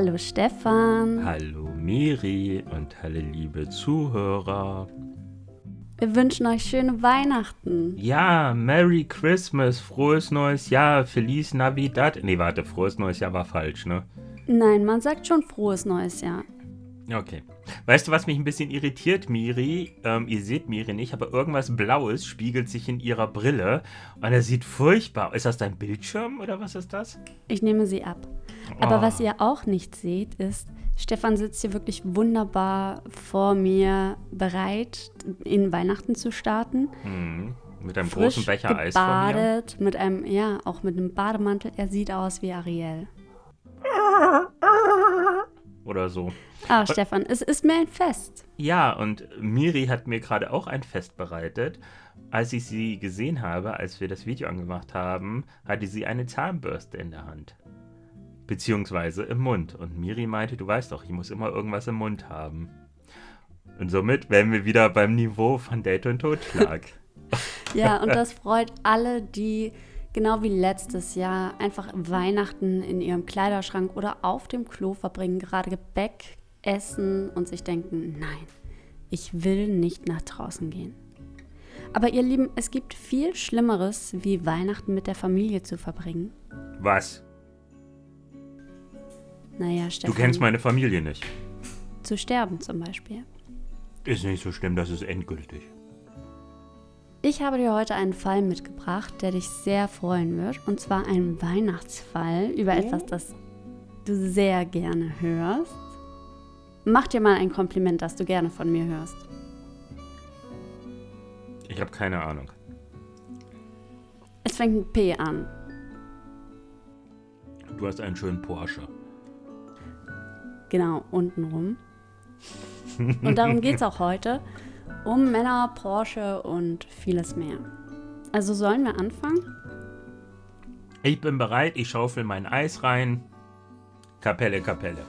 Hallo Stefan. Hallo Miri und hallo liebe Zuhörer. Wir wünschen euch schöne Weihnachten. Ja, Merry Christmas, frohes neues Jahr, Feliz Navidad. Nee, warte, frohes neues Jahr war falsch, ne? Nein, man sagt schon frohes neues Jahr. Okay. Weißt du, was mich ein bisschen irritiert, Miri? Ähm, ihr seht Miri nicht, aber irgendwas Blaues spiegelt sich in ihrer Brille und er sieht furchtbar. Ist das dein Bildschirm oder was ist das? Ich nehme sie ab. Aber Oh. was ihr auch nicht seht, ist, Stefan sitzt hier wirklich wunderbar vor mir bereit, in Weihnachten zu starten. Hm, mit einem Frisch großen Becher Eis von mir. gebadet, mit einem, ja, auch mit einem Bademantel. Er sieht aus wie Ariel. Oder so. Ah, Stefan, es ist mir ein Fest. Ja, und Miri hat mir gerade auch ein Fest bereitet. Als ich sie gesehen habe, als wir das Video angemacht haben, hatte sie eine Zahnbürste in der Hand. Beziehungsweise im Mund. Und Miri meinte, du weißt doch, ich muss immer irgendwas im Mund haben. Und somit wären wir wieder beim Niveau von Date und Totschlag. Ja, und das freut alle, die genau wie letztes Jahr einfach Weihnachten in ihrem Kleiderschrank oder auf dem Klo verbringen, gerade Gebäck essen und sich denken, nein, ich will nicht nach draußen gehen. Aber ihr Lieben, es gibt viel Schlimmeres, wie Weihnachten mit der Familie zu verbringen. Was? Naja, Du Stefan, kennst meine Familie nicht. zu sterben zum Beispiel. Ist nicht so schlimm, das ist endgültig. Ich habe dir heute einen Fall mitgebracht, der dich sehr freuen wird. Und zwar einen Weihnachtsfall über etwas, das du sehr gerne hörst. Mach dir mal ein Kompliment, das du gerne von mir hörst. Ich habe keine Ahnung. Es fängt mit P an. Du hast einen schönen Porsche. Genau, untenrum. Und darum geht es auch heute. Um Männer, Porsche und vieles mehr. Also sollen wir anfangen? Ich bin bereit, ich schaufel mein Eis rein. Kapelle, Kapelle.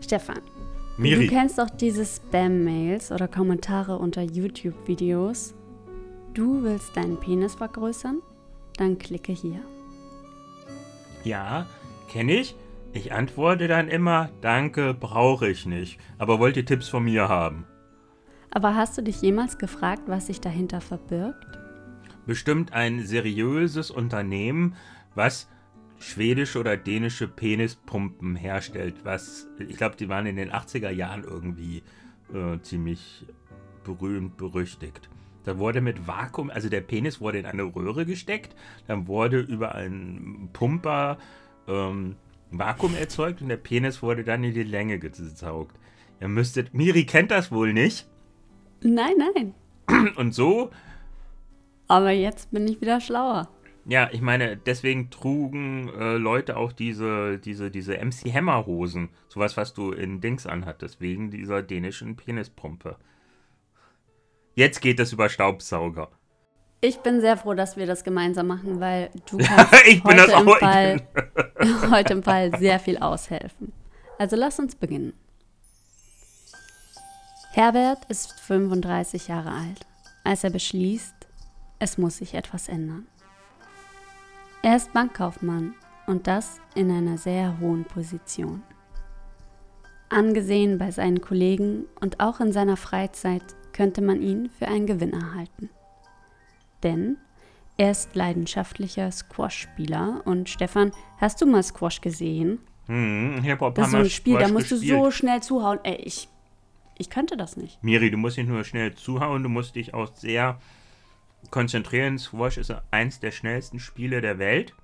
Stefan, Miri. Du kennst doch diese Spam-Mails oder Kommentare unter YouTube-Videos. Du willst deinen Penis vergrößern? Dann klicke hier. Ja, kenne ich. Ich antworte dann immer, danke, brauche ich nicht. Aber wollt ihr Tipps von mir haben? Aber hast du dich jemals gefragt, was sich dahinter verbirgt? Bestimmt ein seriöses Unternehmen, was schwedische oder dänische Penispumpen herstellt. Was, ich glaube, die waren in den 80er Jahren irgendwie äh, ziemlich berühmt, berüchtigt. Da wurde mit Vakuum, also der Penis wurde in eine Röhre gesteckt, dann wurde über einen Pumper ähm, Vakuum erzeugt und der Penis wurde dann in die Länge gesaugt. Ihr müsstet, Miri kennt das wohl nicht. Nein, nein. Und so Aber jetzt bin ich wieder schlauer. Ja, ich meine, deswegen trugen äh, Leute auch diese, diese, diese MC Hammer Hosen. Sowas, was du in Dings anhattest, wegen dieser dänischen Penispumpe. Jetzt geht es über Staubsauger. Ich bin sehr froh, dass wir das gemeinsam machen, weil du kannst Ich bin heute, im Fall, heute im Fall sehr viel aushelfen. Also lass uns beginnen. Herbert ist 35 Jahre alt, als er beschließt, es muss sich etwas ändern. Er ist Bankkaufmann und das in einer sehr hohen Position. Angesehen bei seinen Kollegen und auch in seiner Freizeit könnte man ihn für einen Gewinner halten. Denn er ist leidenschaftlicher Squash-Spieler und Stefan, hast du mal Squash gesehen? Hm, ich hab auch ein Das ist so ein Spiel, da Squash musst du gespielt. so schnell zuhauen. Ey, ich, ich könnte das nicht. Miri, du musst nicht nur schnell zuhauen, du musst dich auch sehr konzentrieren. Squash ist eins der schnellsten Spiele der Welt.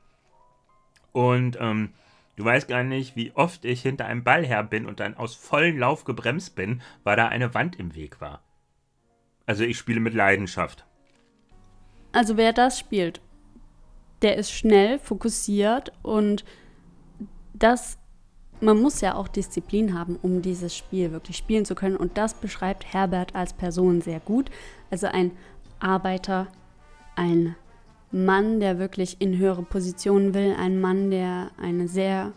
Und ähm, du weißt gar nicht, wie oft ich hinter einem Ball her bin und dann aus vollem Lauf gebremst bin, weil da eine Wand im Weg war. Also ich spiele mit Leidenschaft. Also wer das spielt, der ist schnell, fokussiert und das man muss ja auch Disziplin haben, um dieses Spiel wirklich spielen zu können. Und das beschreibt Herbert als Person sehr gut. Also ein Arbeiter, ein Mann, der wirklich in höhere Positionen will, ein Mann, der eine sehr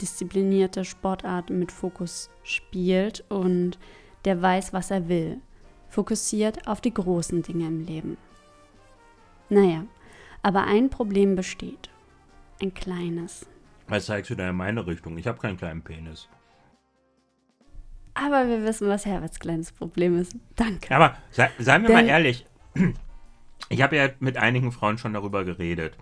disziplinierte Sportart mit Fokus spielt und der weiß, was er will. Fokussiert auf die großen Dinge im Leben. Naja, aber ein Problem besteht. Ein kleines. Was zeigst du da in meine Richtung? Ich habe keinen kleinen Penis. Aber wir wissen, was Herberts kleines Problem ist. Danke. Aber sei, seien wir Denn, mal ehrlich, ich habe ja mit einigen Frauen schon darüber geredet.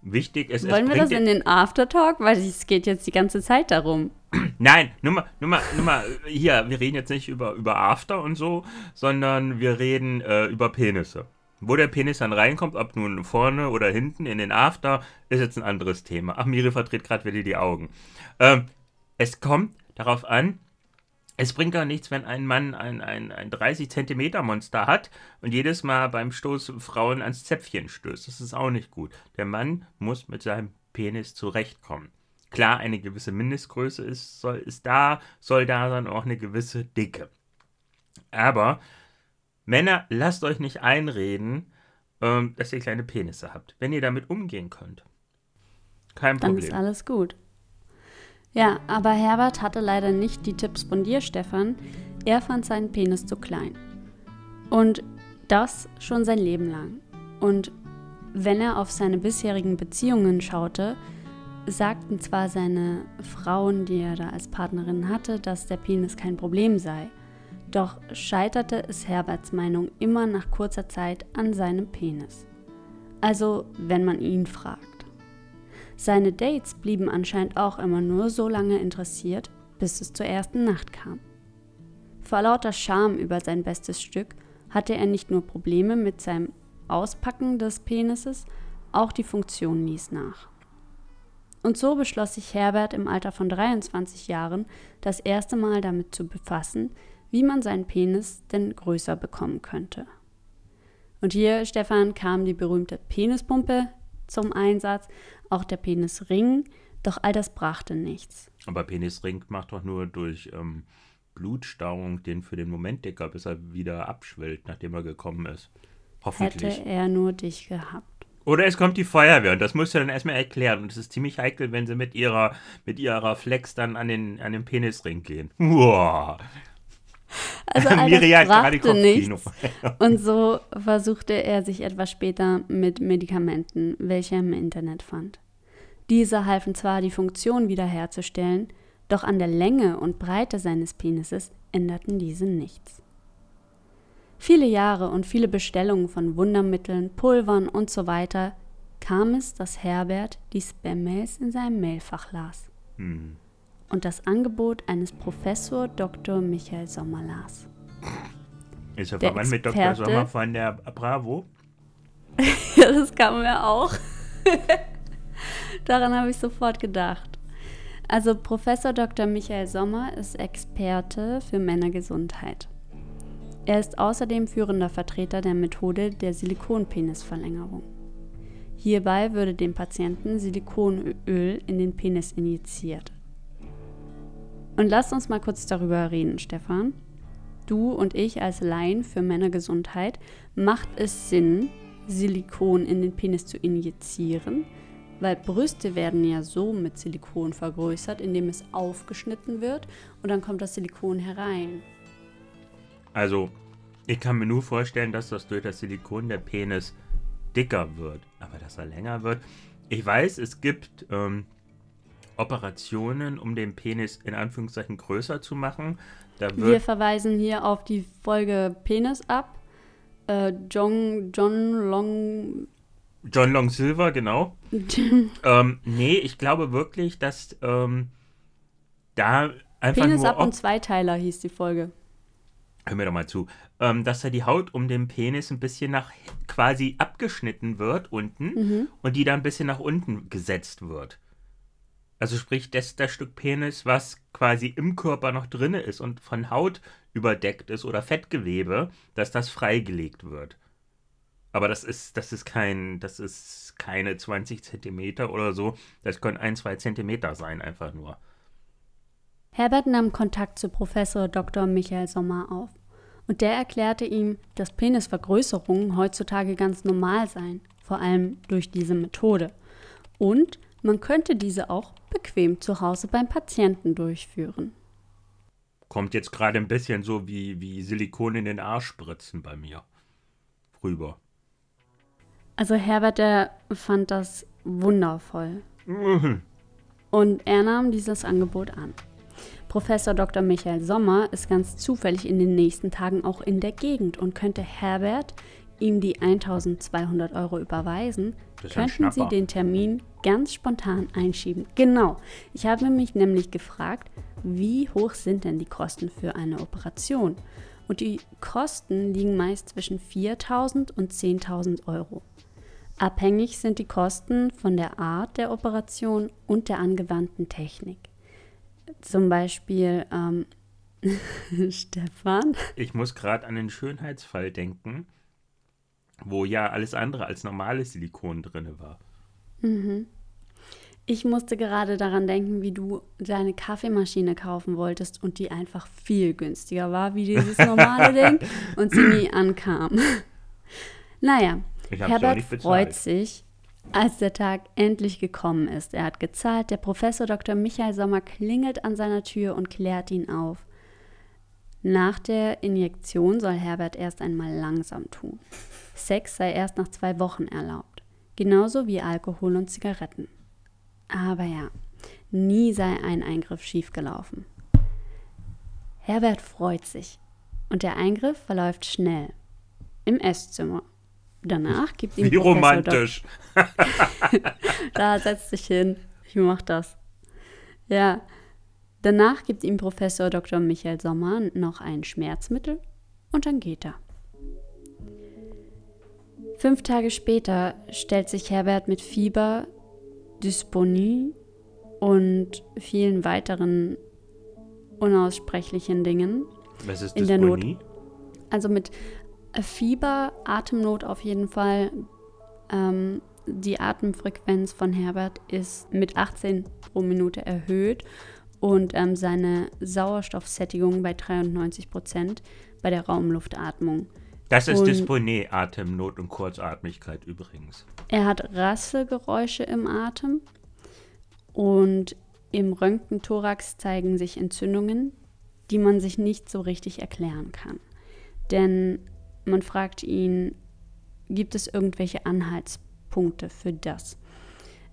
Wichtig ist, Wollen wir das in den Aftertalk? Weil es geht jetzt die ganze Zeit darum. Nein, nur mal, nur mal, nur mal, hier, wir reden jetzt nicht über, über After und so, sondern wir reden äh, über Penisse. Wo der Penis dann reinkommt, ob nun vorne oder hinten in den After, ist jetzt ein anderes Thema. Ach, Miri verdreht gerade wieder die Augen. Ähm, es kommt darauf an, es bringt doch nichts, wenn ein Mann ein, ein, ein 30 Zentimeter Monster hat und jedes Mal beim Stoß Frauen ans Zäpfchen stößt. Das ist auch nicht gut. Der Mann muss mit seinem Penis zurechtkommen. Klar, eine gewisse Mindestgröße ist, soll, ist da, soll da sein, auch eine gewisse Dicke. Aber Männer, lasst euch nicht einreden, ähm, dass ihr kleine Penisse habt. Wenn ihr damit umgehen könnt. Kein Problem. Dann ist alles gut. Ja, aber Herbert hatte leider nicht die Tipps von dir, Stefan. Er fand seinen Penis zu klein. Und das schon sein Leben lang. Und wenn er auf seine bisherigen Beziehungen schaute, sagten zwar seine Frauen, die er da als Partnerin hatte, dass der Penis kein Problem sei. Doch scheiterte es Herberts Meinung immer nach kurzer Zeit an seinem Penis. Also, wenn man ihn fragt. Seine Dates blieben anscheinend auch immer nur so lange interessiert, bis es zur ersten Nacht kam. Vor lauter Scham über sein bestes Stück hatte er nicht nur Probleme mit seinem Auspacken des Penises, auch die Funktion ließ nach. Und so beschloss sich Herbert im Alter von 23 Jahren das erste Mal damit zu befassen, wie man seinen Penis denn größer bekommen könnte. Und hier, Stefan, kam die berühmte Penispumpe zum Einsatz, auch der Penisring, doch all das brachte nichts. Aber Penisring macht doch nur durch ähm, Blutstauung den für den Moment dicker, bis er wieder abschwillt, nachdem er gekommen ist. Hoffentlich. Hätte er nur dich gehabt. Oder es kommt die Feuerwehr und das musst du dann erstmal erklären. Und es ist ziemlich heikel, wenn sie mit ihrer, mit ihrer Flex dann an den, an den Penisring gehen. Uah. Also all Miriam brachte nichts. Und so versuchte er sich etwas später mit Medikamenten, welche er im Internet fand. Diese halfen zwar, die Funktion wiederherzustellen, doch an der Länge und Breite seines Penises änderten diese nichts. Viele Jahre und viele Bestellungen von Wundermitteln, Pulvern und so weiter kam es, dass Herbert die Spam-Mails in seinem Mailfach las. Hm und das Angebot eines Professor Dr. Michael Sommer las. Ist er verwandt mit Dr. Sommer von der Bravo? ja, das kam mir auch. Daran habe ich sofort gedacht. Also Professor Dr. Michael Sommer ist Experte für Männergesundheit. Er ist außerdem führender Vertreter der Methode der Silikonpenisverlängerung. Hierbei würde dem Patienten Silikonöl in den Penis injiziert. Und lass uns mal kurz darüber reden, Stefan. Du und ich als Laien für Männergesundheit, macht es Sinn, Silikon in den Penis zu injizieren? Weil Brüste werden ja so mit Silikon vergrößert, indem es aufgeschnitten wird und dann kommt das Silikon herein. Also, ich kann mir nur vorstellen, dass das durch das Silikon der Penis dicker wird. Aber dass er länger wird. Ich weiß, es gibt ähm, Operationen, um den Penis in Anführungszeichen größer zu machen. Wir verweisen hier auf die Folge Penis ab. Äh, John, John Long. John Long Silver, genau. ähm, nee, ich glaube wirklich, dass ähm, da einfach. Penis ab und Zweiteiler hieß die Folge. Hör mir doch mal zu. Ähm, dass da die Haut um den Penis ein bisschen nach quasi abgeschnitten wird unten mhm. und die dann ein bisschen nach unten gesetzt wird. Also sprich, das, das Stück Penis, was quasi im Körper noch drin ist und von Haut überdeckt ist oder Fettgewebe, dass das freigelegt wird. Aber das ist, das ist kein, das ist keine 20 Zentimeter oder so. Das können ein, zwei Zentimeter sein, einfach nur. Herbert nahm Kontakt zu Professor Dr. Michael Sommer auf und der erklärte ihm, dass Penisvergrößerungen heutzutage ganz normal seien, vor allem durch diese Methode. Und man könnte diese auch bequem zu Hause beim Patienten durchführen. Kommt jetzt gerade ein bisschen so wie, wie Silikon in den Arsch spritzen bei mir rüber. Also Herbert, der fand das wundervoll. Mhm. Und er nahm dieses Angebot an. Professor Dr. Michael Sommer ist ganz zufällig in den nächsten Tagen auch in der Gegend und könnte Herbert ihm die 1200 Euro überweisen, könnten Sie den Termin ganz spontan einschieben. Genau. Ich habe mich nämlich gefragt, wie hoch sind denn die Kosten für eine Operation? Und die Kosten liegen meist zwischen 4000 und 10.000 Euro. Abhängig sind die Kosten von der Art der Operation und der angewandten Technik. Zum Beispiel ähm, Stefan. Ich muss gerade an den Schönheitsfall denken, wo ja alles andere als normales Silikon drin war. Mhm. Ich musste gerade daran denken, wie du deine Kaffeemaschine kaufen wolltest und die einfach viel günstiger war wie dieses normale Ding und sie nie ankam. naja, Herbert freut sich, als der Tag endlich gekommen ist. Er hat gezahlt, der Professor Dr. Michael Sommer klingelt an seiner Tür und klärt ihn auf. Nach der Injektion soll Herbert erst einmal langsam tun. Sex sei erst nach zwei Wochen erlaubt, genauso wie Alkohol und Zigaretten. Aber ja, nie sei ein Eingriff schiefgelaufen. Herbert freut sich und der Eingriff verläuft schnell. Im Esszimmer. Danach gibt ihm Wie Professor romantisch. da setzt sich hin. Ich mach das. Ja. Danach gibt ihm Professor Dr. Michael Sommer noch ein Schmerzmittel und dann geht er. Fünf Tage später stellt sich Herbert mit Fieber, Dysphonie und vielen weiteren unaussprechlichen Dingen Was ist in der Not. Also mit Fieber, Atemnot auf jeden Fall. Ähm, die Atemfrequenz von Herbert ist mit 18 pro Minute erhöht und ähm, seine Sauerstoffsättigung bei 93 Prozent bei der Raumluftatmung. Das ist Dysphonie, Atemnot und Kurzatmigkeit übrigens. Er hat Rasselgeräusche im Atem und im Röntgenthorax zeigen sich Entzündungen, die man sich nicht so richtig erklären kann. Denn man fragt ihn, gibt es irgendwelche Anhaltspunkte für das?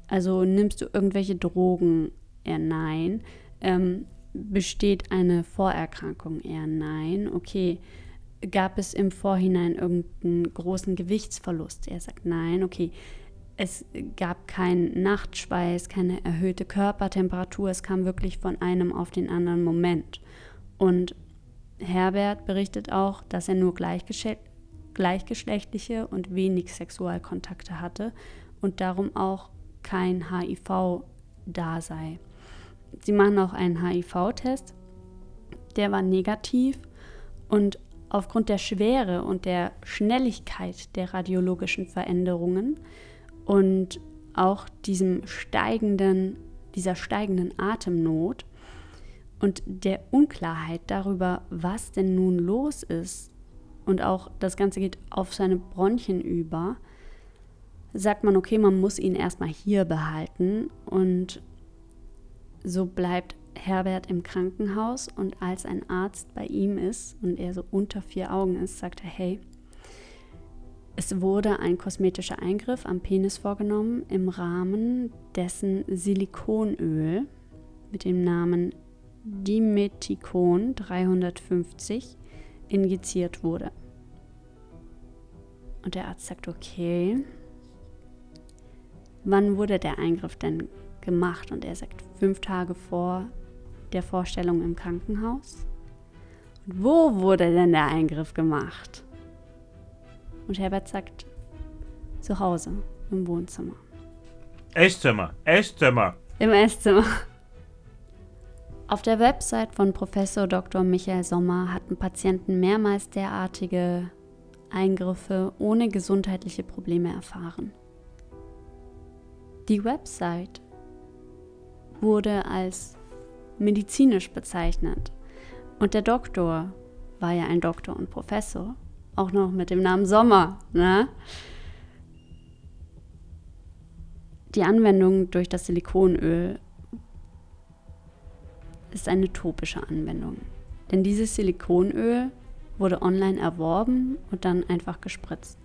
Also nimmst du irgendwelche Drogen? Eher nein. Ähm, besteht eine Vorerkrankung? Eher nein. Okay, gab es im Vorhinein irgendeinen großen Gewichtsverlust? Er sagt nein, okay. Es gab keinen Nachtschweiß, keine erhöhte Körpertemperatur, es kam wirklich von einem auf den anderen Moment. Und Herbert berichtet auch, dass er nur gleichgeschlechtliche und wenig Sexualkontakte hatte und darum auch kein HIV da sei. Sie machen auch einen HIV-Test, der war negativ. Und aufgrund der Schwere und der Schnelligkeit der radiologischen Veränderungen und auch diesem steigenden, dieser steigenden Atemnot und der Unklarheit darüber, was denn nun los ist und auch das Ganze geht auf seine Bronchien über, sagt man, okay, man muss ihn erstmal hier behalten und so bleibt Herbert im Krankenhaus und als ein Arzt bei ihm ist und er so unter vier Augen ist, sagt er, hey, es wurde ein kosmetischer Eingriff am Penis vorgenommen im Rahmen dessen Silikonöl mit dem Namen Dimeticon 350 injiziert wurde. Und der Arzt sagt, okay, wann wurde der Eingriff denn gemacht? Und er sagt, fünf Tage vor der Vorstellung im Krankenhaus? Und wo wurde denn der Eingriff gemacht? Und Herbert sagt, zu Hause, im Wohnzimmer. Esszimmer, Esszimmer. Im Esszimmer. Auf der Website von Professor Dr. Michael Sommer hatten Patienten mehrmals derartige Eingriffe ohne gesundheitliche Probleme erfahren. Die Website wurde als medizinisch bezeichnet. Und der Doktor war ja ein Doktor und Professor, auch noch mit dem Namen Sommer. Ne? Die Anwendung durch das Silikonöl ist eine topische Anwendung. Denn dieses Silikonöl wurde online erworben und dann einfach gespritzt.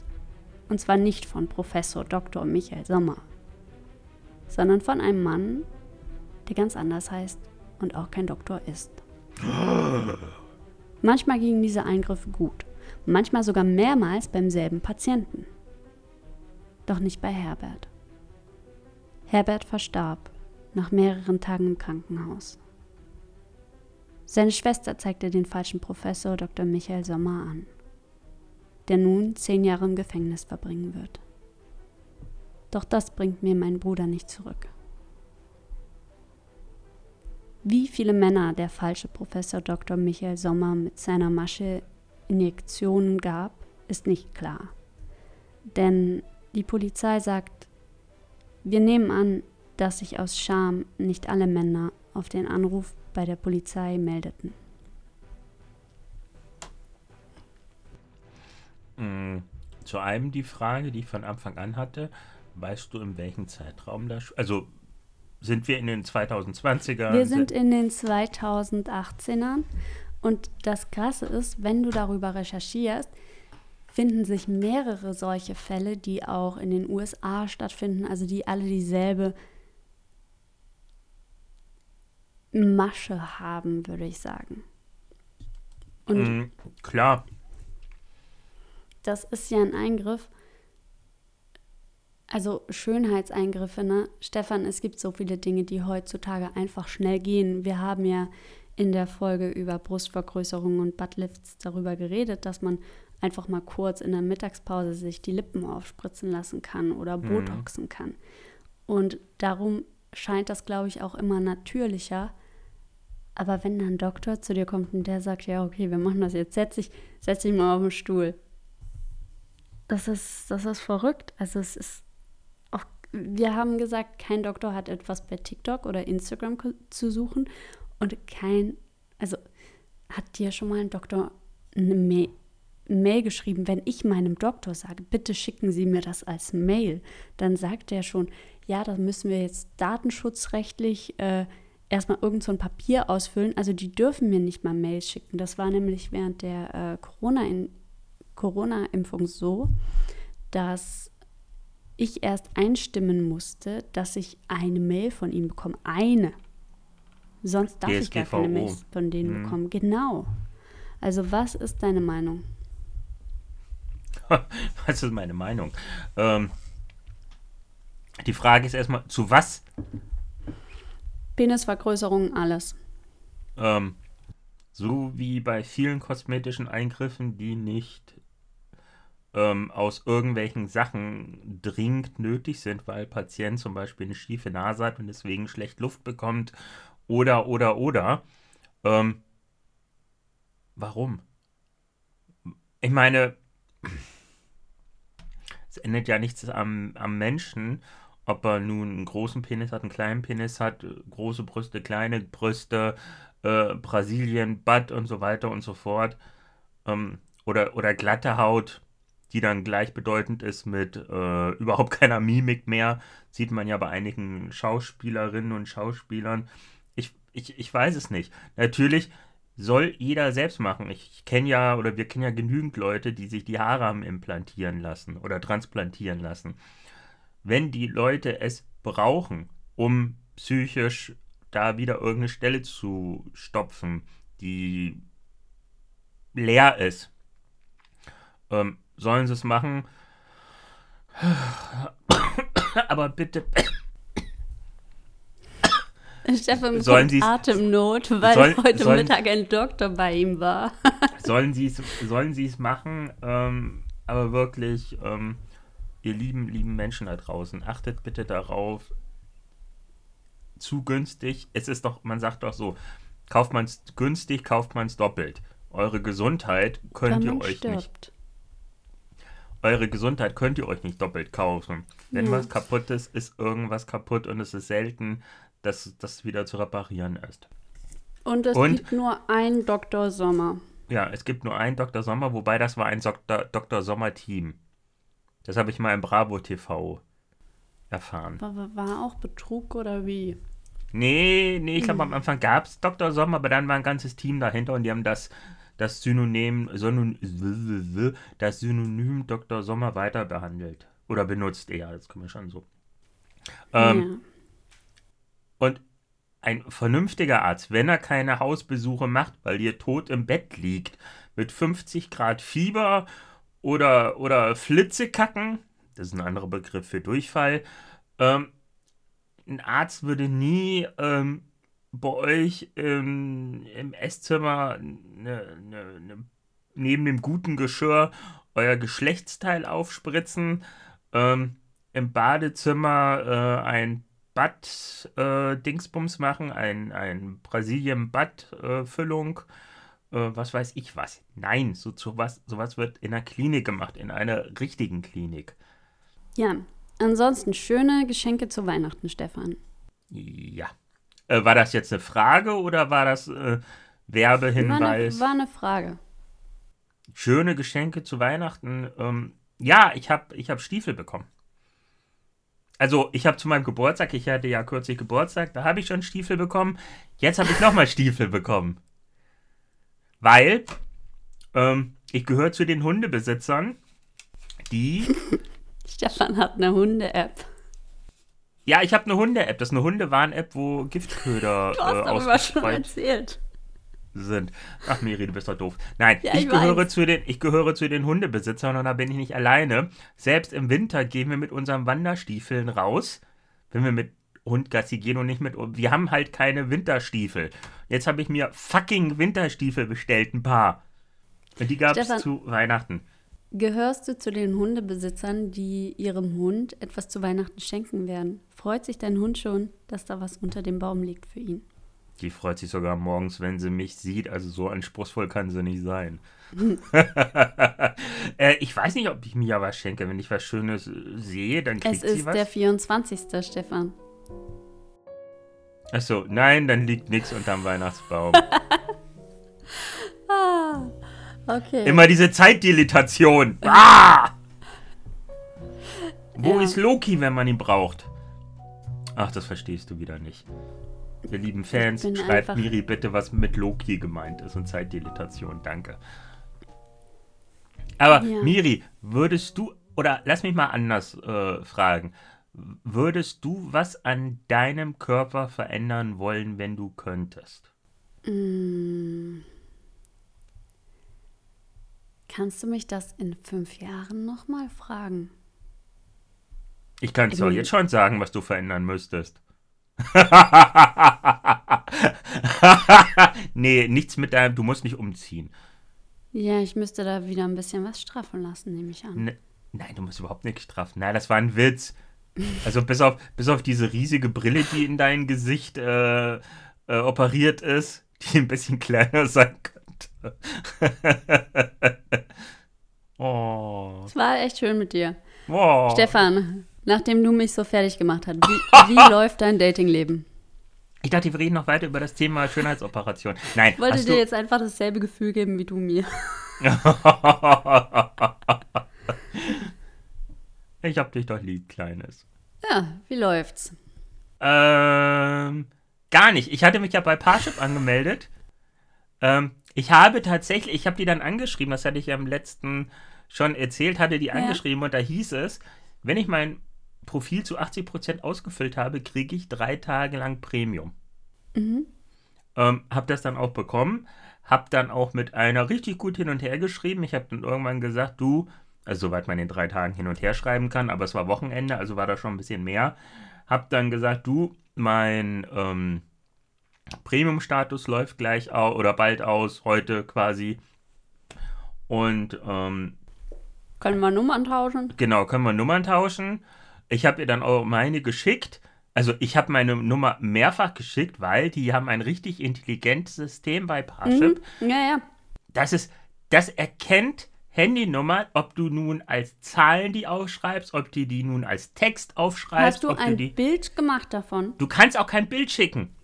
Und zwar nicht von Professor Dr. Michael Sommer, sondern von einem Mann, der ganz anders heißt und auch kein Doktor ist. Manchmal gingen diese Eingriffe gut, manchmal sogar mehrmals beim selben Patienten. Doch nicht bei Herbert. Herbert verstarb nach mehreren Tagen im Krankenhaus. Seine Schwester zeigte den falschen Professor Dr. Michael Sommer an, der nun zehn Jahre im Gefängnis verbringen wird. Doch das bringt mir meinen Bruder nicht zurück. Wie viele Männer der falsche Professor Dr. Michael Sommer mit seiner Masche Injektionen gab, ist nicht klar. Denn die Polizei sagt, wir nehmen an, dass sich aus Scham nicht alle Männer auf den Anruf bei der Polizei meldeten. Mm, zu einem die Frage, die ich von Anfang an hatte, weißt du, in welchem Zeitraum das... Also sind wir in den 2020ern? Wir sind in den 2018ern und das Krasse ist, wenn du darüber recherchierst, finden sich mehrere solche Fälle, die auch in den USA stattfinden, also die alle dieselbe Masche haben, würde ich sagen. Und mm, klar. Das ist ja ein Eingriff. Also Schönheitseingriffe, ne? Stefan, es gibt so viele Dinge, die heutzutage einfach schnell gehen. Wir haben ja in der Folge über Brustvergrößerung und Buttlifts darüber geredet, dass man einfach mal kurz in der Mittagspause sich die Lippen aufspritzen lassen kann oder mhm. Botoxen mhm. kann. Und darum scheint das, glaube ich, auch immer natürlicher, aber wenn dann ein Doktor zu dir kommt und der sagt, ja, okay, wir machen das jetzt, setz dich, setz dich mal auf den Stuhl. Das ist, das ist verrückt. Also es ist wir haben gesagt, kein Doktor hat etwas bei TikTok oder Instagram zu suchen und kein, also hat dir schon mal ein Doktor eine Mail, Mail geschrieben, wenn ich meinem Doktor sage, bitte schicken Sie mir das als Mail, dann sagt er schon, ja, da müssen wir jetzt datenschutzrechtlich äh, erstmal irgend so ein Papier ausfüllen. Also die dürfen mir nicht mal Mails schicken. Das war nämlich während der äh, Corona-Impfung Corona so, dass ich erst einstimmen musste, dass ich eine Mail von ihnen bekomme. Eine. Sonst darf DSGVO. ich gar keine Mails von denen hm. bekommen. Genau. Also was ist deine Meinung? was ist meine Meinung? Ähm, die Frage ist erstmal, zu was Penisvergrößerung, alles. Ähm, so wie bei vielen kosmetischen Eingriffen, die nicht ähm, aus irgendwelchen Sachen dringend nötig sind, weil Patient zum Beispiel eine schiefe Nase hat und deswegen schlecht Luft bekommt oder, oder, oder. Ähm, warum? Ich meine, es ändert ja nichts am, am Menschen ob er nun einen großen Penis hat, einen kleinen Penis hat, große Brüste, kleine Brüste, äh, Brasilien, Butt und so weiter und so fort. Ähm, oder, oder glatte Haut, die dann gleichbedeutend ist mit äh, überhaupt keiner Mimik mehr. Sieht man ja bei einigen Schauspielerinnen und Schauspielern. Ich, ich, ich weiß es nicht. Natürlich soll jeder selbst machen. Ich kenne ja, oder wir kennen ja genügend Leute, die sich die Haare haben implantieren lassen oder transplantieren lassen wenn die Leute es brauchen, um psychisch da wieder irgendeine Stelle zu stopfen, die leer ist, ähm, sollen sie es machen. Aber bitte. Stefan sollen bekommt Atemnot, weil soll, heute sollen, Mittag ein Doktor bei ihm war. sollen sie es sollen machen, ähm, aber wirklich ähm, ihr lieben, lieben Menschen da draußen, achtet bitte darauf, zu günstig, es ist doch, man sagt doch so, kauft man es günstig, kauft man es doppelt. Eure Gesundheit könnt ihr euch stirbt. nicht. Eure Gesundheit könnt ihr euch nicht doppelt kaufen. Wenn ja. was kaputt ist, ist irgendwas kaputt und es ist selten, dass das wieder zu reparieren ist. Und es Und- gibt nur einen Dr. Sommer. Ja, es gibt nur einen Dr. Sommer, wobei das war ein Dr. Dr. Sommer-Team. Das habe ich mal im Bravo TV erfahren. War, war- war auch Betrug oder wie? Nee, nee, ich glaube am Anfang gab es Dr. Sommer, aber dann war ein ganzes Team dahinter und die haben das, das Synonym, Synon, das Synonym Dr. Sommer weiter behandelt. Oder benutzt eher, das kann man schon so. Ähm, Und ein vernünftiger Arzt, wenn er keine Hausbesuche macht, weil ihr tot im Bett liegt, mit 50 Grad Fieber oder, oder Flitzekacken, das ist ein anderer Begriff für Durchfall, ähm, ein Arzt würde nie ähm, bei euch ähm, im Esszimmer ne, ne, ne, neben dem guten Geschirr euer Geschlechtsteil aufspritzen, ähm, im Badezimmer äh, ein Bad äh, machen, ein, ein Brasilien Bad äh, äh, was weiß ich was. Nein, so sowas, sowas wird in einer Klinik gemacht, in einer richtigen Klinik. Ja, ansonsten schöne Geschenke zu Weihnachten, Stefan. Ja. Äh, war das jetzt eine Frage oder war das äh, War eine, Werbehinweis? war eine Frage. Schöne Geschenke zu Weihnachten. Ähm, ja, ich habe ich hab Stiefel bekommen. Also, ich habe zu meinem Geburtstag, ich hatte ja kürzlich Geburtstag, da habe ich schon Stiefel bekommen. Jetzt habe ich nochmal Stiefel bekommen. Weil ähm, ich gehöre zu den Hundebesitzern, die. Stefan hat eine Hunde-App. Ja, ich habe eine Hunde-App. Das ist eine Hundewarn-App, wo Giftköder Du hast äh, schon erzählt. sind. Ach, Miri, du bist doch doof. Nein, Ja, ich, ich gehöre zu den, ich gehöre zu den Hundebesitzern und da bin ich nicht alleine. Selbst im Winter gehen wir mit unseren Wanderstiefeln raus, wenn wir mit Hund Gassi gehen und nicht mit. Wir haben halt keine Winterstiefel. Jetzt habe ich mir fucking Winterstiefel bestellt, ein paar. Und die gab es zu Weihnachten. Gehörst du zu den Hundebesitzern, die ihrem Hund etwas zu Weihnachten schenken werden? Freut sich dein Hund schon, dass da was unter dem Baum liegt für ihn? Die freut sich sogar morgens, wenn sie mich sieht. Also so anspruchsvoll kann sie nicht sein. äh, ich weiß nicht, ob ich mir was schenke. Wenn ich was Schönes äh, sehe, dann kriegt Es sie ist was. der 24. Stefan. Achso, nein, dann liegt nichts unterm Weihnachtsbaum. Okay. Immer diese Zeitdilatation. Ah! Wo Ja. ist Loki, wenn man ihn braucht? Ach, das verstehst du wieder nicht. Ihr lieben Fans, schreibt einfach- Miri bitte, was mit Loki gemeint ist und Zeitdilatation. Danke. Aber Ja. Miri, würdest du, oder lass mich mal anders äh, fragen, würdest du was an deinem Körper verändern wollen, wenn du könntest? Mm. Kannst du mich das in fünf Jahren nochmal fragen? Ich kann es doch jetzt schon sagen, was du verändern müsstest. nee, nichts mit deinem, du musst nicht umziehen. Ja, ich müsste da wieder ein bisschen was straffen lassen, nehme ich an. Ne, nein, du musst überhaupt nicht straffen. Nein, das war ein Witz. Also bis auf, bis auf diese riesige Brille, die in dein Gesicht äh, äh, operiert ist, die ein bisschen kleiner sein könnte. oh. Es war echt schön mit dir. oh. Stefan, nachdem du mich so fertig gemacht hast, wie, wie läuft dein Datingleben? Ich dachte, wir reden noch weiter über das Thema Schönheitsoperation. Nein, Ich wollte dir du, jetzt einfach dasselbe Gefühl geben wie du mir. ich hab dich doch lieb, Kleines. Ja, wie läuft's? Ähm, gar nicht. Ich hatte mich ja bei Parship angemeldet. Ähm, ich habe tatsächlich, ich habe die dann angeschrieben, das hatte ich ja im letzten schon erzählt, hatte die angeschrieben und da hieß es, wenn ich mein Profil zu 80% ausgefüllt habe, kriege ich drei Tage lang Premium. Mhm. Ähm, hab das dann auch bekommen, hab dann auch mit einer richtig gut hin und her geschrieben. Ich habe dann irgendwann gesagt, du, also soweit man in drei Tagen hin und her schreiben kann, aber es war Wochenende, also war da schon ein bisschen mehr. Hab dann gesagt, du, mein ähm, Premium-Status läuft gleich aus oder bald aus, heute quasi. Und ähm, Können wir Nummern tauschen? Genau, können wir Nummern tauschen. Ich habe ihr dann auch meine geschickt. Also ich habe meine Nummer mehrfach geschickt, weil die haben ein richtig intelligentes System bei Parship. Mhm. Ja, ja. Das ist, das erkennt Handynummer, ob du nun als Zahlen die aufschreibst, ob du die nun als Text aufschreibst, Hast du ob du ein die. Bild gemacht davon? Du kannst auch kein Bild schicken.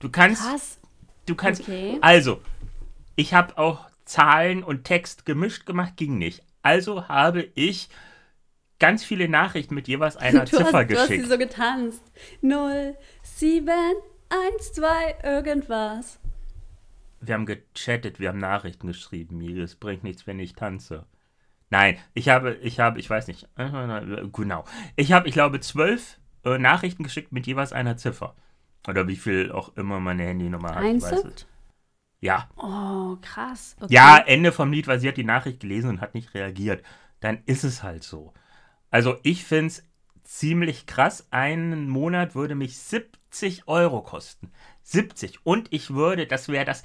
Du kannst, Krass. Du kannst. Okay. Also, ich habe auch Zahlen und Text gemischt gemacht, ging nicht. Also habe ich ganz viele Nachrichten mit jeweils einer Du Ziffer hast, du hast sie geschickt. so getanzt. 0, 7, 1, 2, irgendwas. Wir haben gechattet, wir haben Nachrichten geschrieben. Miri, es bringt nichts, wenn ich tanze. Nein, ich habe, ich habe, ich weiß nicht, genau. Ich habe, ich glaube, zwölf äh, Nachrichten geschickt mit jeweils einer Ziffer. Oder wie viel auch immer meine Handynummer hat. ich weiß es. Ja. Oh, krass. Okay. Ja, Ende vom Lied, weil sie hat die Nachricht gelesen und hat nicht reagiert. Dann ist es halt so. Also ich finde es ziemlich krass. Einen Monat würde mich 70 Euro kosten. 70. Und ich würde, das wäre das,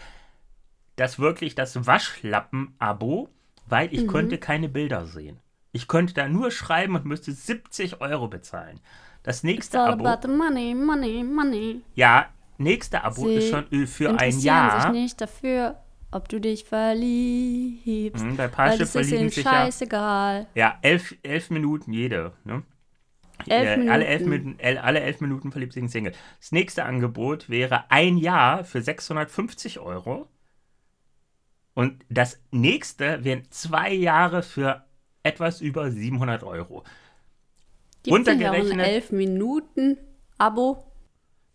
das wirklich das Waschlappen-Abo, weil ich könnte keine Bilder sehen. Ich könnte da nur schreiben und müsste 70 Euro bezahlen. Das nächste Abo, money, money, money. ja, nächste Abo ist Sie schon äh, für ein Jahr. sich nicht dafür, ob du dich verliebst. Hm, bei Parship ist verlieben sich ja scheißegal. Ja, elf, elf Minuten jede. Ne? Elf Äh, Alle, elf Minuten. Minuten, alle elf Minuten verliebt sich ein Single. Das nächste Angebot wäre ein Jahr für 650 Euro. Und das nächste wären zwei Jahre für etwas über 700 Euro. Gibt es nicht auch ein Runtergerechnet- 11 Minuten Abo?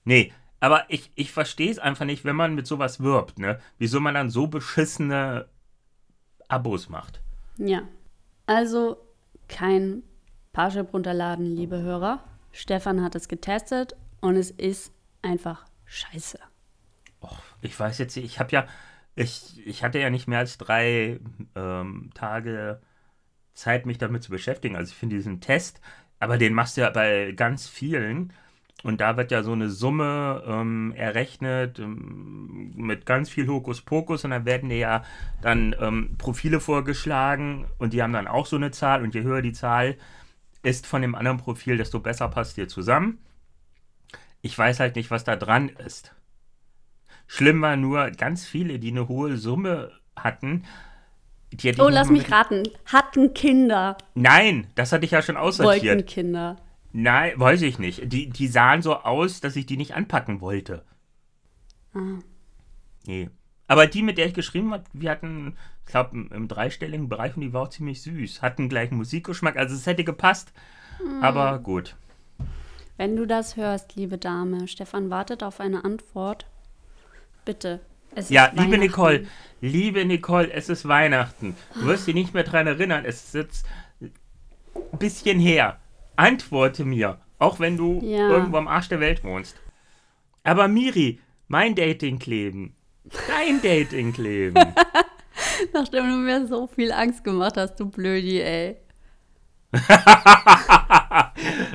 Nee, aber ich, ich verstehe es einfach nicht, wenn man mit sowas wirbt, ne? Wieso man dann so beschissene Abos macht. Ja. Also kein Parship runterladen, liebe Hörer. Stefan hat es getestet und es ist einfach scheiße. Ich weiß jetzt, ich habe ja, ich, ich hatte ja nicht mehr als drei ähm, Tage Zeit, mich damit zu beschäftigen. Also ich finde diesen Test, aber den machst du ja bei ganz vielen. Und da wird ja so eine Summe ähm, errechnet ähm, mit ganz viel Hokuspokus und dann werden dir ja dann ähm, Profile vorgeschlagen und die haben dann auch so eine Zahl und je höher die Zahl ist von dem anderen Profil, desto besser passt dir zusammen. Ich weiß halt nicht, was da dran ist. Schlimm war nur, ganz viele, die eine hohe Summe hatten. Oh, lass mich raten. Hatten Kinder. Nein, das hatte ich ja schon Wollten aussortiert. Kinder. Nein, weiß ich nicht. Die, die sahen so aus, dass ich die nicht anpacken wollte. Ah. Nee. Aber die, mit der ich geschrieben habe, wir hatten, ich glaube, im, dreistelligen Bereich und die war auch ziemlich süß. Hatten gleichen Musikgeschmack, also es hätte gepasst. Hm. Aber gut. Wenn du das hörst, liebe Dame, Stefan wartet auf eine Antwort. Bitte. Es ist Ja, liebe. Nicole, liebe Nicole, es ist Weihnachten. Du wirst dich nicht mehr dran erinnern. Es ist jetzt ein bisschen her. Antworte mir, auch wenn du Ja. irgendwo am Arsch der Welt wohnst. Aber Miri, mein Dating-Kleben, dein Dating-Kleben. Nachdem du mir so viel Angst gemacht hast, du Blödi, ey.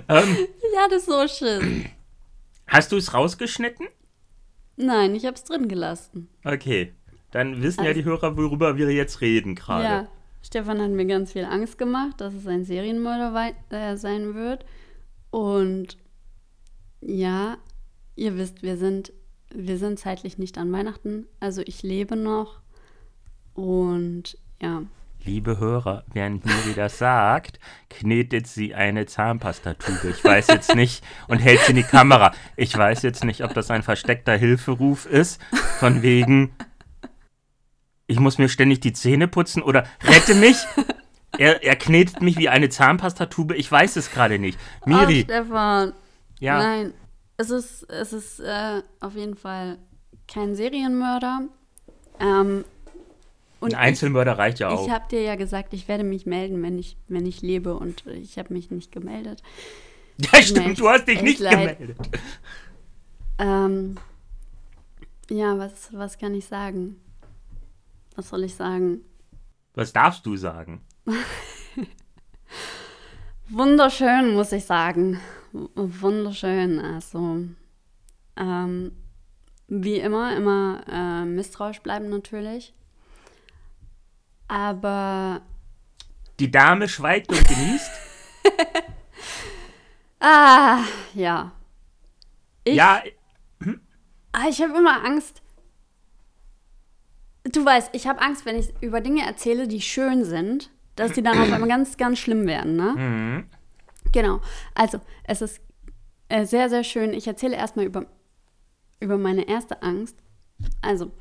ähm, Ich hatte so Schiss. hast du es rausgeschnitten? Nein, ich hab's drin gelassen. Okay, dann wissen ja Also- die Hörer, worüber wir jetzt reden gerade. Ja, Stefan hat mir ganz viel Angst gemacht, dass es ein Serienmörder äh, sein wird. Und ja, ihr wisst, wir sind, wir sind zeitlich nicht an Weihnachten. Also ich lebe noch. Und ja, Liebe Hörer, während Miri das sagt, knetet sie eine Zahnpastatube. Ich weiß jetzt nicht und hält sie in die Kamera. Ich weiß jetzt nicht, ob das ein versteckter Hilferuf ist, von wegen, ich muss mir ständig die Zähne putzen oder rette mich. Er, er knetet mich wie eine Zahnpastatube. Ich weiß es gerade nicht. Miri, Stefan. ja, Nein, es ist, es ist äh, auf jeden Fall kein Serienmörder. Ähm, und ein Einzelmörder reicht ja ich, auch. ich habe dir ja gesagt, ich werde mich melden, wenn ich, wenn ich lebe. Und ich habe mich nicht gemeldet. Ja, stimmt, du hast dich nicht leid. gemeldet. Ähm, ja, was, was kann ich sagen? Was soll ich sagen? Was darfst du sagen? Wunderschön, muss ich sagen. Wunderschön. Also, ähm, wie immer, immer äh, misstrauisch bleiben natürlich. Aber, Die Dame schweigt und genießt. ah, ja. Ich, ja, ah, ich habe immer Angst. Du weißt, ich habe Angst, wenn ich über Dinge erzähle, die schön sind, dass die dann auf einmal ganz, ganz schlimm werden, ne? mhm. Genau. Also, es ist äh, sehr, sehr schön. Ich erzähle erstmal über, über meine erste Angst. Also,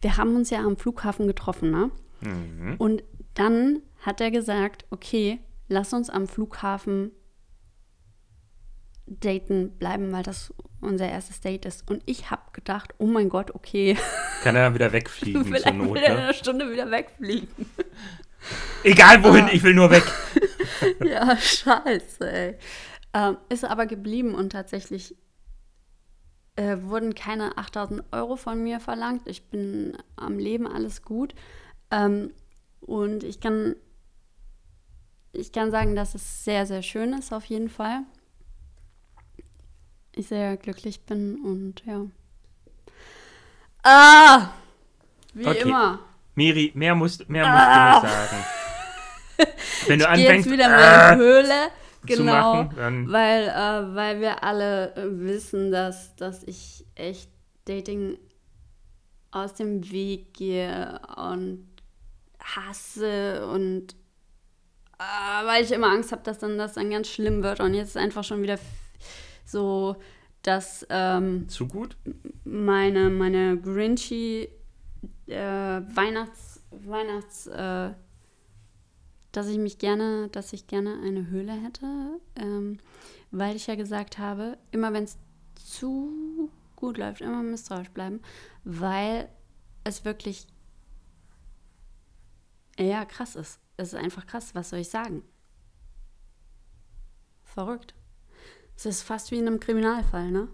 wir haben uns ja am Flughafen getroffen, ne? Mhm. Und dann hat er gesagt, okay, lass uns am Flughafen daten bleiben, weil das unser erstes Date ist. Und ich habe gedacht, oh mein Gott, okay, Kann er dann wieder wegfliegen zur Not, will er in ne? einer Stunde wieder wegfliegen. Egal wohin, Ah. ich will nur weg. ja, scheiße, ey. Ähm, ist aber geblieben und tatsächlich äh, wurden keine 8000 Euro von mir verlangt. Ich bin am Leben, alles gut. Ähm, und ich kann, ich kann sagen, dass es sehr, sehr schön ist, auf jeden Fall. Ich sehr glücklich bin und ja. Ah! Wie Okay. immer. Miri, mehr musst, mehr musst du nicht sagen. Wenn du Ah. Ich anfängst jetzt wieder äh, in die Höhle. Genau. machen, dann Weil, äh, weil wir alle äh, wissen, dass, dass ich echt Dating aus dem Weg gehe und hasse und äh, weil ich immer Angst habe, dass dann das dann ganz schlimm wird. Und jetzt ist einfach schon wieder so, dass ähm, zu gut. meine, meine Grinchy äh, Weihnachts, Weihnachts, äh, dass ich mich gerne, dass ich gerne eine Höhle hätte, ähm, weil ich ja gesagt habe, immer wenn es zu gut läuft, immer misstrauisch bleiben, weil es wirklich ja krass ist. Es ist einfach krass, was soll ich sagen? Verrückt. Es ist fast wie in einem Kriminalfall, ne?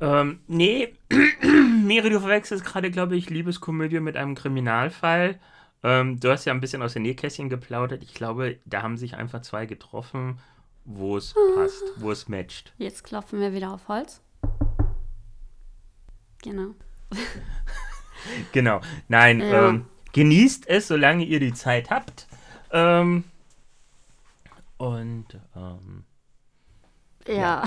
Ähm, nee, Miri, du verwechselst gerade, glaube ich, Liebeskomödie mit einem Kriminalfall. Ähm, du hast ja ein bisschen aus den Nähkästchen geplaudert. Ich glaube, da haben sich einfach zwei getroffen, wo es passt, wo es matcht. Jetzt klopfen wir wieder auf Holz. Genau. Genau. Nein, Ja. ähm, genießt es, solange ihr die Zeit habt. Ähm, und ähm, Ja.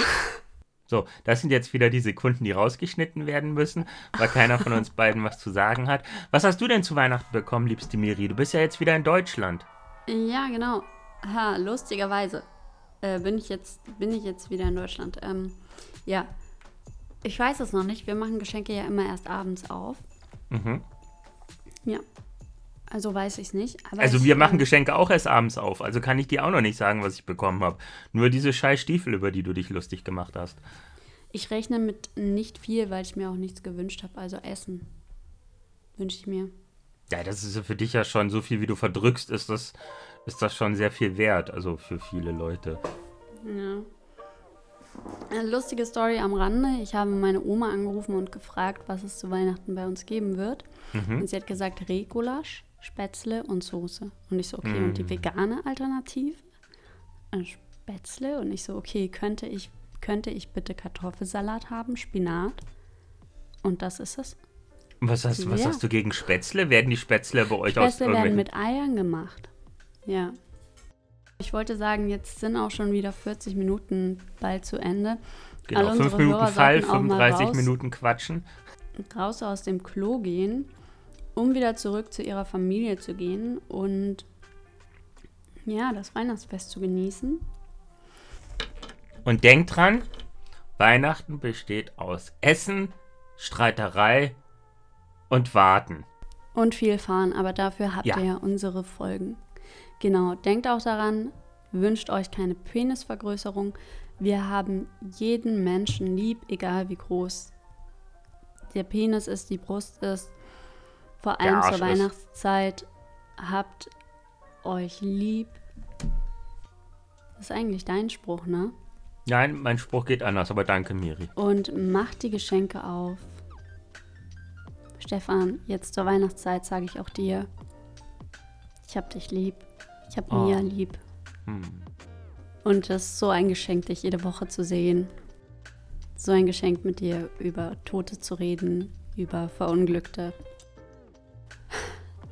so, das sind jetzt wieder die Sekunden, die rausgeschnitten werden müssen, weil keiner von uns beiden was zu sagen hat. Was hast du denn zu Weihnachten bekommen, liebste Miri? Du bist ja jetzt wieder in Deutschland. Ja, genau. Ha, lustigerweise äh, bin, ich jetzt, bin ich jetzt wieder in Deutschland. Ähm, ja. Ich weiß es noch nicht. Wir machen Geschenke ja immer erst abends auf. Mhm. Ja. Also weiß ich es nicht. Also wir machen äh, Geschenke auch erst abends auf, also kann ich dir auch noch nicht sagen, was ich bekommen habe. Nur diese scheiß Stiefel, über die du dich lustig gemacht hast. Ich rechne mit nicht viel, weil ich mir auch nichts gewünscht habe. Also Essen wünsche ich mir. Ja, das ist für dich ja schon so viel, wie du verdrückst, ist das, ist das schon sehr viel wert, also für viele Leute. Ja. Eine lustige Story am Rande. Ich habe meine Oma angerufen und gefragt, was es zu Weihnachten bei uns geben wird. Mhm. Und sie hat gesagt, Regulasch, Spätzle und Soße. Und ich so, okay, und Mhm. die vegane Alternative? Äh, Spätzle? Und ich so, okay, könnte ich, könnte ich bitte Kartoffelsalat haben, Spinat? Und das ist es. Und Was hast, was Ja. hast du gegen Spätzle? Werden die Spätzle bei euch aus Spätzle werden mit Eiern gemacht. Ja. Ich wollte sagen, jetzt sind auch schon wieder 40 Minuten bald zu Ende. Genau, alle 5 unsere Minuten Hörer Fall, sollten auch mal 35 raus. Minuten quatschen. raus aus dem Klo gehen, um wieder zurück zu ihrer Familie zu gehen und ja, das Weihnachtsfest zu genießen. Und denkt dran, Weihnachten besteht aus Essen, Streiterei und Warten. Und viel fahren, aber dafür habt Ja. ihr ja unsere Folgen. Genau, denkt auch daran, wünscht euch keine Penisvergrößerung. Wir haben jeden Menschen lieb, egal wie groß der Penis ist, die Brust ist. Vor allem zur. Weihnachtszeit habt euch lieb. Das ist eigentlich dein Spruch, ne? Nein, mein Spruch geht anders, aber danke, Miri. Und macht die Geschenke auf. Stefan, jetzt zur Weihnachtszeit sage ich auch dir, ich hab dich lieb. Ich hab Oh. Mia lieb. Hm. Und es ist so ein Geschenk, dich jede Woche zu sehen. So ein Geschenk, mit dir über Tote zu reden, über Verunglückte.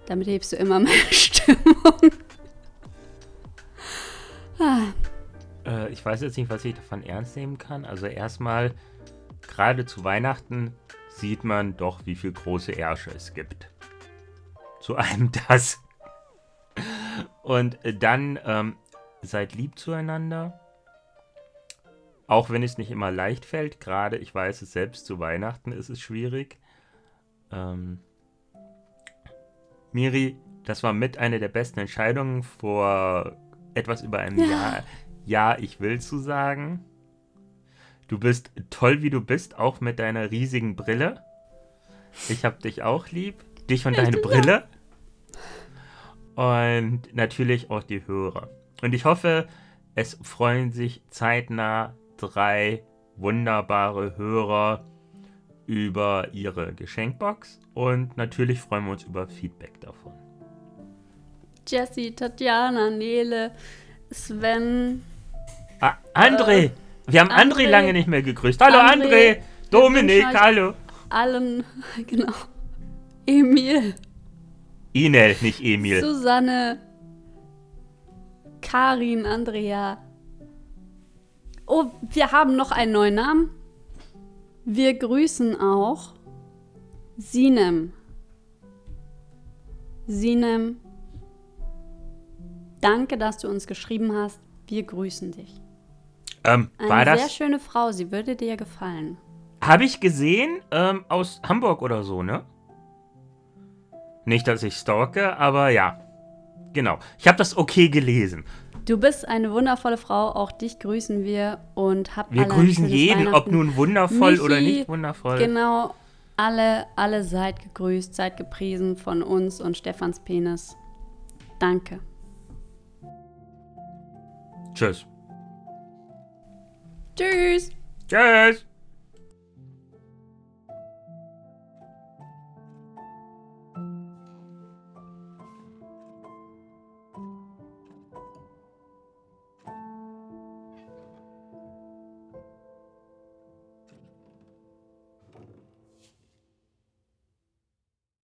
Damit hebst du immer meine Stimmung. Ah, Äh, ich weiß jetzt nicht, was ich davon ernst nehmen kann. Also erstmal, gerade zu Weihnachten sieht man doch, wie viel große Ärsche es gibt. Zu einem das. Und äh, dann ähm, seid lieb zueinander. Auch wenn es nicht immer leicht fällt. Gerade, ich weiß es selbst, zu Weihnachten ist es schwierig. Ähm, Miri, das war mit einer der besten Entscheidungen vor etwas über einem Ja. Jahr. Ja, ich will zu sagen. Du bist toll, wie du bist, auch mit deiner riesigen Brille. Ich hab dich auch lieb. Dich und deine Brille. Und natürlich auch die Hörer. Und ich hoffe, es freuen sich zeitnah drei wunderbare Hörer über ihre Geschenkbox. Und natürlich freuen wir uns über Feedback davon. Jessie, Tatjana, Nele, Sven. Ah, André! Wir haben André, André. lange nicht mehr gegrüßt. Hallo André! André, Dominik, hallo! allen, genau. Emil, Inel, nicht Emil. Susanne, Karin, Andrea. Oh, wir haben noch einen neuen Namen. Wir grüßen auch Sinem. Sinem, danke, dass du uns geschrieben hast. Wir grüßen dich. ähm, Eine war sehr das, schöne Frau, sie würde dir gefallen. habe ich gesehen, ähm, aus Hamburg oder so, ne? Nicht, dass ich stalke, aber ja. Genau. Ich habe das okay gelesen. Du bist eine wundervolle Frau, auch dich grüßen wir und hab Wir grüßen jeden, ob nun wundervoll oder Michi, nicht wundervoll. Genau, alle, alle seid gegrüßt, seid gepriesen von uns und Stefans Penis. Danke. Tschüss. Tschüss. Tschüss.